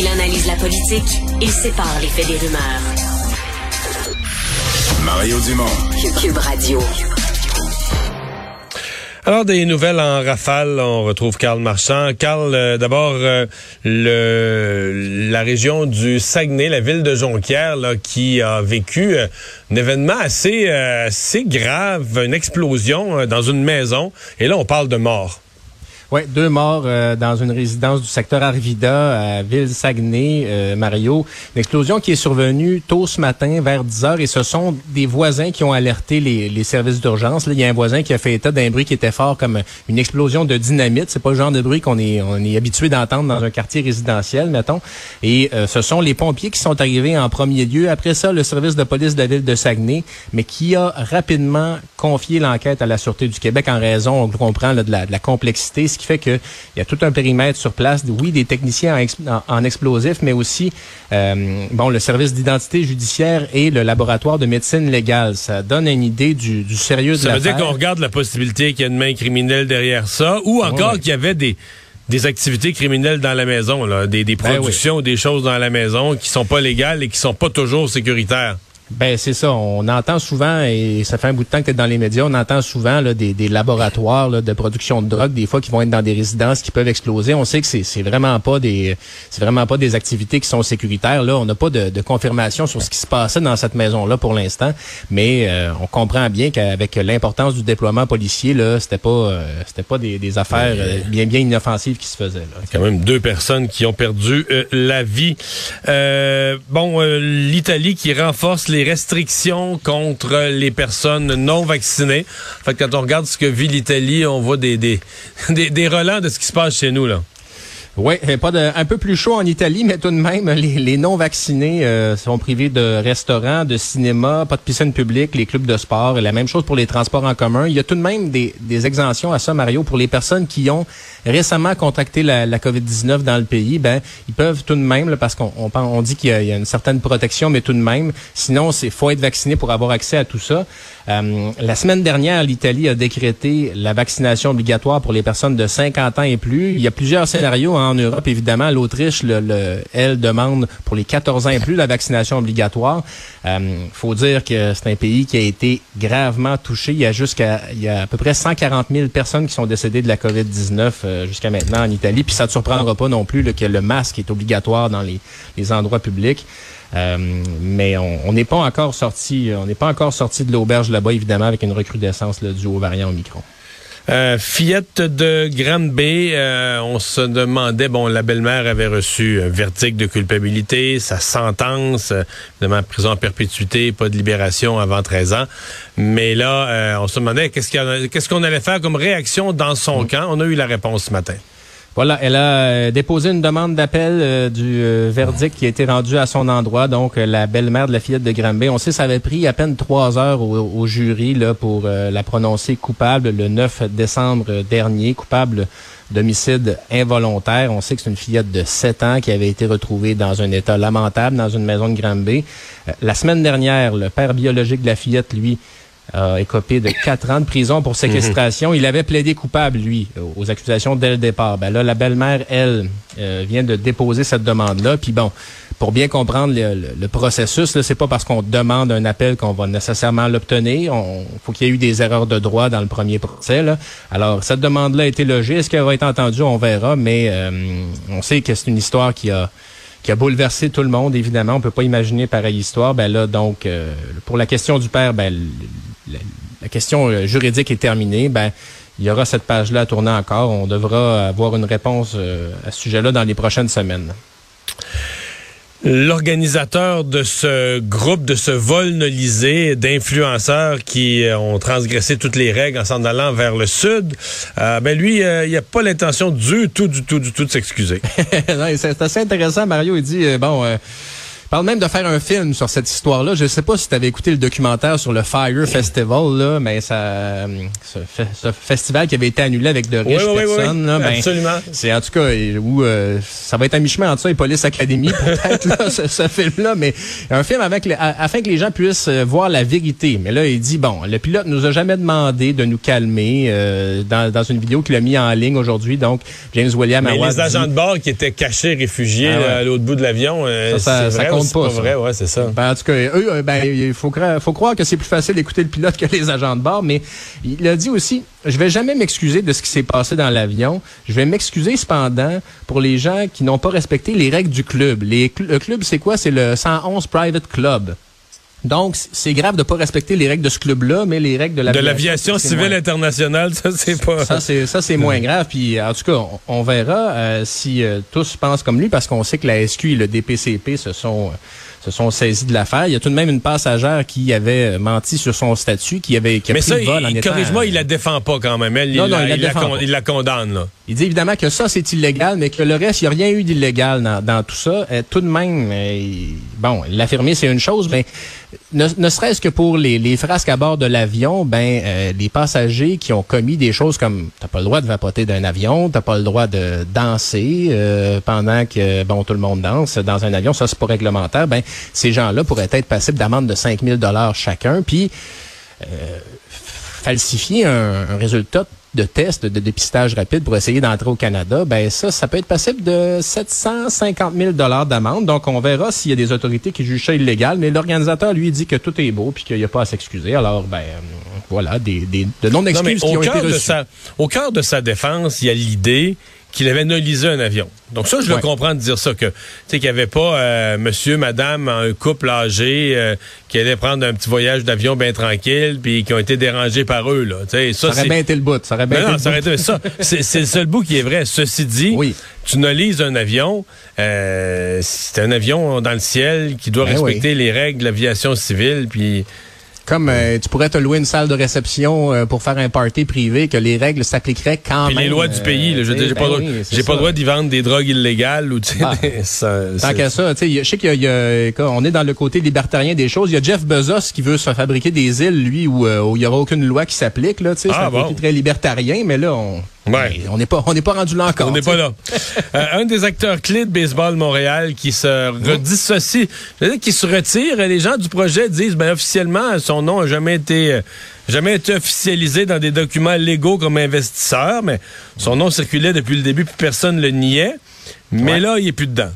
Il analyse la politique, il sépare les faits des rumeurs. Mario Dumont. Cube Radio. Alors, des nouvelles en rafale, on retrouve Karl Marchand. Karl, euh, d'abord, euh, le, la région du Saguenay, la ville de Jonquière, là, qui a vécu euh, un événement assez, assez grave, une explosion dans une maison. Et là, on parle de mort. Oui, deux morts euh, dans une résidence du secteur Arvida à Ville-Saguenay, euh, Mario. Une explosion qui est survenue tôt ce matin vers 10 heures et ce sont des voisins qui ont alerté les, services d'urgence. Il y a un voisin qui a fait état d'un bruit qui était fort comme une explosion de dynamite. C'est pas le genre de bruit qu'on est, on est habitué d'entendre dans un quartier résidentiel, mettons. Et euh, ce sont les pompiers qui sont arrivés en premier lieu. Après ça, le service de police de la ville de Saguenay, mais qui a rapidement confié l'enquête à la Sûreté du Québec en raison, on comprend, de, la, de la complexité qui fait qu'il y a tout un périmètre sur place. Oui, des techniciens en, explosifs, mais aussi euh, bon le service d'identité judiciaire et le laboratoire de médecine légale. Ça donne une idée du, sérieux de Ça veut dire qu'on regarde la possibilité qu'il y ait une main criminelle derrière ça, ou encore qu'il y avait des des activités criminelles dans la maison, là, des, des ben productions, des choses dans la maison qui sont pas légales et qui sont pas toujours sécuritaires. Ben c'est ça. On entend souvent, et ça fait un bout de temps que tu es dans les médias, on entend souvent là, des, des laboratoires là, de production de drogue, des fois qui vont être dans des résidences qui peuvent exploser. On sait que c'est, c'est vraiment pas des c'est vraiment pas des activités qui sont sécuritaires. Là, on n'a pas de, de, confirmation sur ce qui se passait dans cette maison-là pour l'instant, mais euh, on comprend bien qu'avec l'importance du déploiement policier, là, c'était pas euh, c'était pas des, des affaires euh, bien bien inoffensives qui se faisaient. Là. Quand même deux personnes qui ont perdu la vie. bon, l'Italie qui renforce les les restrictions contre les personnes non vaccinées. Fait que quand on regarde ce que vit l'Italie, on voit des, des, des, des relents de ce qui se passe chez nous, là. Oui, pas de, un peu plus chaud en Italie, mais tout de même, les, non-vaccinés euh, sont privés de restaurants, de cinéma, pas de piscine publique, les clubs de sport, et la même chose pour les transports en commun. Il y a tout de même des, des exemptions à ça, Mario, pour les personnes qui ont récemment contracté la, la COVID-19 dans le pays. Ben, ils peuvent tout de même, parce qu'on on, on, dit qu'il y, a une certaine protection, mais tout de même, sinon, c'est faut être vacciné pour avoir accès à tout ça. Euh, la semaine dernière, l'Italie a décrété la vaccination obligatoire pour les personnes de 50 ans et plus. Il y a plusieurs scénarios en Europe, évidemment. L'Autriche, le, elle demande pour les 14 ans et plus la vaccination obligatoire. Euh, faut dire que c'est un pays qui a été gravement touché. Il y a jusqu'à il y a à peu près 140 000 personnes qui sont décédées de la COVID-19 euh, jusqu'à maintenant en Italie. Puis ça ne surprendra pas non plus que le masque est obligatoire dans les, les endroits publics. Euh, mais on n'est pas encore sorti, on n'est pas encore sorti de l'auberge là-bas, évidemment, avec une recrudescence là, du haut variant Omicron. Euh, fillette de Granby, euh, on se demandait, bon, la belle-mère avait reçu un verdict de culpabilité, sa sentence, euh, évidemment, prison en perpétuité, pas de libération avant 13 ans. Mais là, euh, on se demandait qu'est-ce qu'on allait faire comme réaction dans son mm. camp? On a eu la réponse ce matin. Voilà, elle a euh, déposé une demande d'appel euh, du euh, verdict qui a été rendu à son endroit. Donc, la belle-mère de la fillette de Granby. On sait ça avait pris à peine trois heures au, jury là, pour la prononcer coupable le 9 décembre dernier, coupable d'homicide involontaire. On sait que c'est une fillette de 7 ans qui avait été retrouvée dans un état lamentable dans une maison de Granby. la semaine dernière, le père biologique de la fillette, lui, a écopé de quatre ans de prison pour séquestration. Il avait plaidé coupable, lui, aux accusations dès le départ. Ben là, la belle-mère, elle, euh, vient de déposer cette demande-là. Puis bon, pour bien comprendre le, processus, c'est pas parce qu'on demande un appel qu'on va nécessairement l'obtenir. On faut qu'il y ait eu des erreurs de droit dans le premier procès. Là. Alors, cette demande-là a été logée. Est-ce qu'elle va être entendue? On verra, mais euh, on sait que c'est une histoire qui a qui a bouleversé tout le monde, évidemment. On peut pas imaginer pareille histoire. Ben là, donc, euh, pour la question du père, ben, la, question euh, juridique est terminée. Ben, il y aura cette page-là à tourner encore. On devra avoir une réponse euh, à ce sujet-là dans les prochaines semaines. L'organisateur de ce groupe, de ce vol nolisé d'influenceurs qui euh, ont transgressé toutes les règles en s'en allant vers le sud, euh, ben lui, euh, il n'a pas l'intention du tout, du tout, du tout de s'excuser. c'est assez intéressant. Mario, il dit, bon parle même de faire un film sur cette histoire-là. Je ne sais pas si tu avais écouté le documentaire sur le Fire Festival, là, mais ça, ce, festival qui avait été annulé avec de riches personnes. là, ben, Absolument. C'est en tout cas où euh, ça va être un mi-chemin entre ça et Police Academy, peut-être, ce, ce film-là, mais un film avec afin que les gens puissent euh, voir la vérité. Mais là, il dit, bon, le pilote nous a jamais demandé de nous calmer euh, dans, dans une vidéo qu'il a mis en ligne aujourd'hui. Donc, James William Mais les agents de bord qui étaient cachés, réfugiés ah à l'autre bout de l'avion, ça, ça, compte pas. vrai, ouais, c'est ça. Ben, en tout cas, eux, ben, il faut, faut croire que c'est plus facile d'écouter le pilote que les agents de bord, mais il a dit aussi, je vais jamais m'excuser de ce qui s'est passé dans l'avion. Je vais m'excuser cependant pour les gens qui n'ont pas respecté les règles du club. Les, le club, c'est quoi? C'est le 111 Private Club. Donc, c'est grave de pas respecter les règles de ce club-là, mais les règles de l'aviation. De l'aviation civile internationale, ça, c'est pas... Ça, c'est, ça, c'est moins grave. Puis, en tout cas, on, verra euh, si euh, tous pensent comme lui, parce qu'on sait que la SQ et le DPCP se sont... Euh, se sont saisis de l'affaire. Il y a tout de même une passagère qui avait euh, menti sur son statut, qui avait qui a Mais pris ça, le vol en il, corrige-moi, il la défend pas quand même. Elle, non, il, non, la, il, la, il, la, il la condamne. Là. Il dit évidemment que ça, c'est illégal, mais que le reste, il n'y a rien eu d'illégal dans, dans, tout ça. Euh, tout de même, euh, bon, l'affirmer, c'est une chose, mais ne, ne serait-ce que pour les, les, frasques à bord de l'avion, ben euh, les passagers qui ont commis des choses comme t'as pas le droit de vapoter d'un avion, t'as pas le droit de danser pendant que bon tout le monde danse dans un avion, ça c'est pas réglementaire. Ben ces gens-là pourraient être passibles d'amende de 5000 dollars chacun, puis falsifier un, un résultat de tests de dépistage rapide pour essayer d'entrer au Canada, ben ça, ça peut être passible de 750 000 dollars d'amende. Donc, on verra s'il y a des autorités qui jugent ça illégal. Mais l'organisateur, lui, dit que tout est beau puis qu'il n'y a pas à s'excuser. Alors, ben, voilà, des, des de non-excuses qui ont été reçues. au cœur de sa défense, il y a l'idée qu'il avait nolisé un avion. Donc ça, je le comprends de dire ça, que tu sais qu'il n'y avait pas euh, monsieur, madame, un couple âgé euh, qui allait prendre un petit voyage d'avion bien tranquille, puis qui ont été dérangés par eux. Là. ça, ça aurait bien été le bout. Ça aurait bien été non, ça aurait été ça. C'est le seul bout qui est vrai. Ceci dit, oui. tu nolises un avion, euh, c'est un avion dans le ciel qui doit ben respecter les règles de l'aviation civile, puis comme euh, tu pourrais te louer une salle de réception euh, pour faire un party privé, que les règles s'appliqueraient quand Puis même. les lois du pays, je j'ai pas, ben j'ai pas le droit d'y vendre des drogues illégales ou ah. ça, Tant qu'à ça, tu sais, je sais qu'il y, a, on est dans le côté libertarien des choses. Il y a Jeff Bezos qui veut se fabriquer des îles, lui, où, euh, il y aura aucune loi qui s'applique là. Tu sais, ah, c'est très libertarien, mais là, on on n'est pas, on n'est pas rendu là encore. On n'est pas là. Euh, un des acteurs clés de baseball Montréal qui se redissocie, qui se retire. Les gens du projet disent, ben officiellement, son nom n'a jamais été, euh, jamais été officialisé dans des documents légaux comme investisseur, mais son nom circulait depuis le début, puis personne le niait. Mais là, il est plus dedans.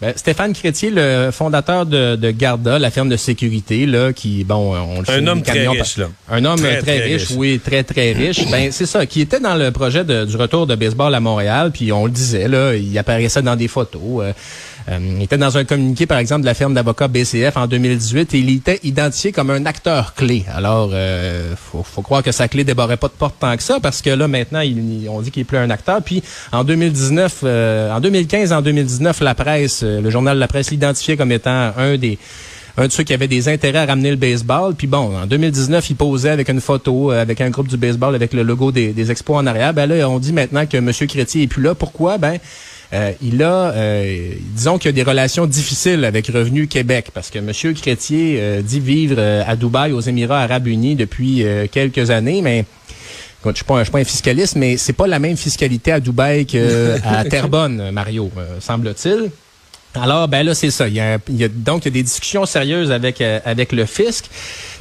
Ben, Stéphane Crétier, le fondateur de, de, Garda, la firme de sécurité, là, qui, bon, on le Un homme très riche, là. Un homme très, riche, oui, très, très riche. ben, c'est ça, qui était dans le projet de, du retour de baseball à Montréal, puis on le disait, là, il apparaissait dans des photos. Euh, euh, il était dans un communiqué, par exemple, de la firme d'avocats BCF en 2018 et il était identifié comme un acteur clé. Alors, euh, faut, croire que sa clé débarrait pas de porte tant que ça parce que là, maintenant, il, on dit qu'il est plus un acteur. Puis, en 2019, euh, en 2015, en 2019, la presse, euh, le journal La Presse l'identifiait comme étant un des un de ceux qui avait des intérêts à ramener le baseball. Puis bon, en 2019, il posait avec une photo, avec un groupe du baseball, avec le logo des, des expos en arrière. Ben là, on dit maintenant que M. Crétier est plus là. Pourquoi? Ben, euh, il a, euh, disons qu'il y a des relations difficiles avec Revenu Québec parce que M. Crétier euh, dit vivre à Dubaï, aux Émirats arabes unis depuis quelques années, mais je suis pas, suis pas un fiscaliste, mais c'est pas la même fiscalité à Dubaï qu'à Terrebonne, Mario, semble-t-il. Alors, ben là, c'est ça. Il y, a, donc, il y a des discussions sérieuses avec avec le fisc.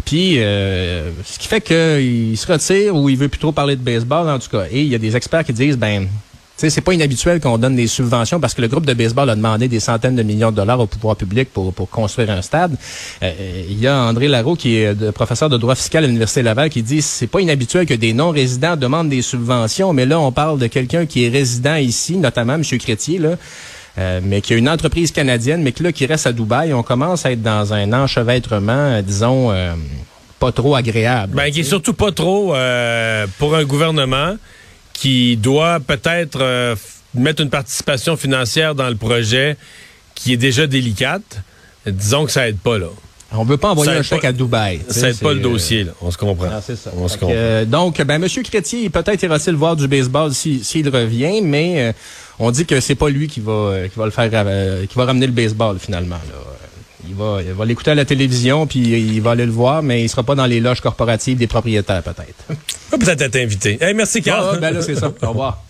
Puis, ce qui fait qu'il se retire ou il veut plus trop parler de baseball, en tout cas. Et il y a des experts qui disent, ben, c'est pas inhabituel qu'on donne des subventions parce que le groupe de baseball a demandé des centaines de millions de dollars au pouvoir public pour, pour construire un stade. Euh, il y a André Larreau, qui est professeur de droit fiscal à l'Université Laval, qui dit c'est pas inhabituel que des non-résidents demandent des subventions, mais là, on parle de quelqu'un qui est résident ici, notamment M. Crétier, là, euh, mais qui a une entreprise canadienne, mais qui, là, qui reste à Dubaï. On commence à être dans un enchevêtrement, euh, disons, pas trop agréable. Ben, qui est surtout pas trop pour un gouvernement qui doit peut-être euh, mettre une participation financière dans le projet qui est déjà délicate, disons que ça aide pas là. On veut pas envoyer un chèque à Dubaï. Ça aide pas le dossier, là. On se comprend. Ah, ça. Euh, donc, ben, M. Crétier, peut-être ira-t-il voir du baseball s'il revient, mais euh, on dit que c'est pas lui qui va, qui va le faire, qui va ramener le baseball finalement. Là il va, il va l'écouter à la télévision, puis il va aller le voir, mais il sera pas dans les loges corporatives des propriétaires, peut-être. Peut-être être invité. Hey, merci, Carl. Ah, ben là, c'est ça. Au revoir.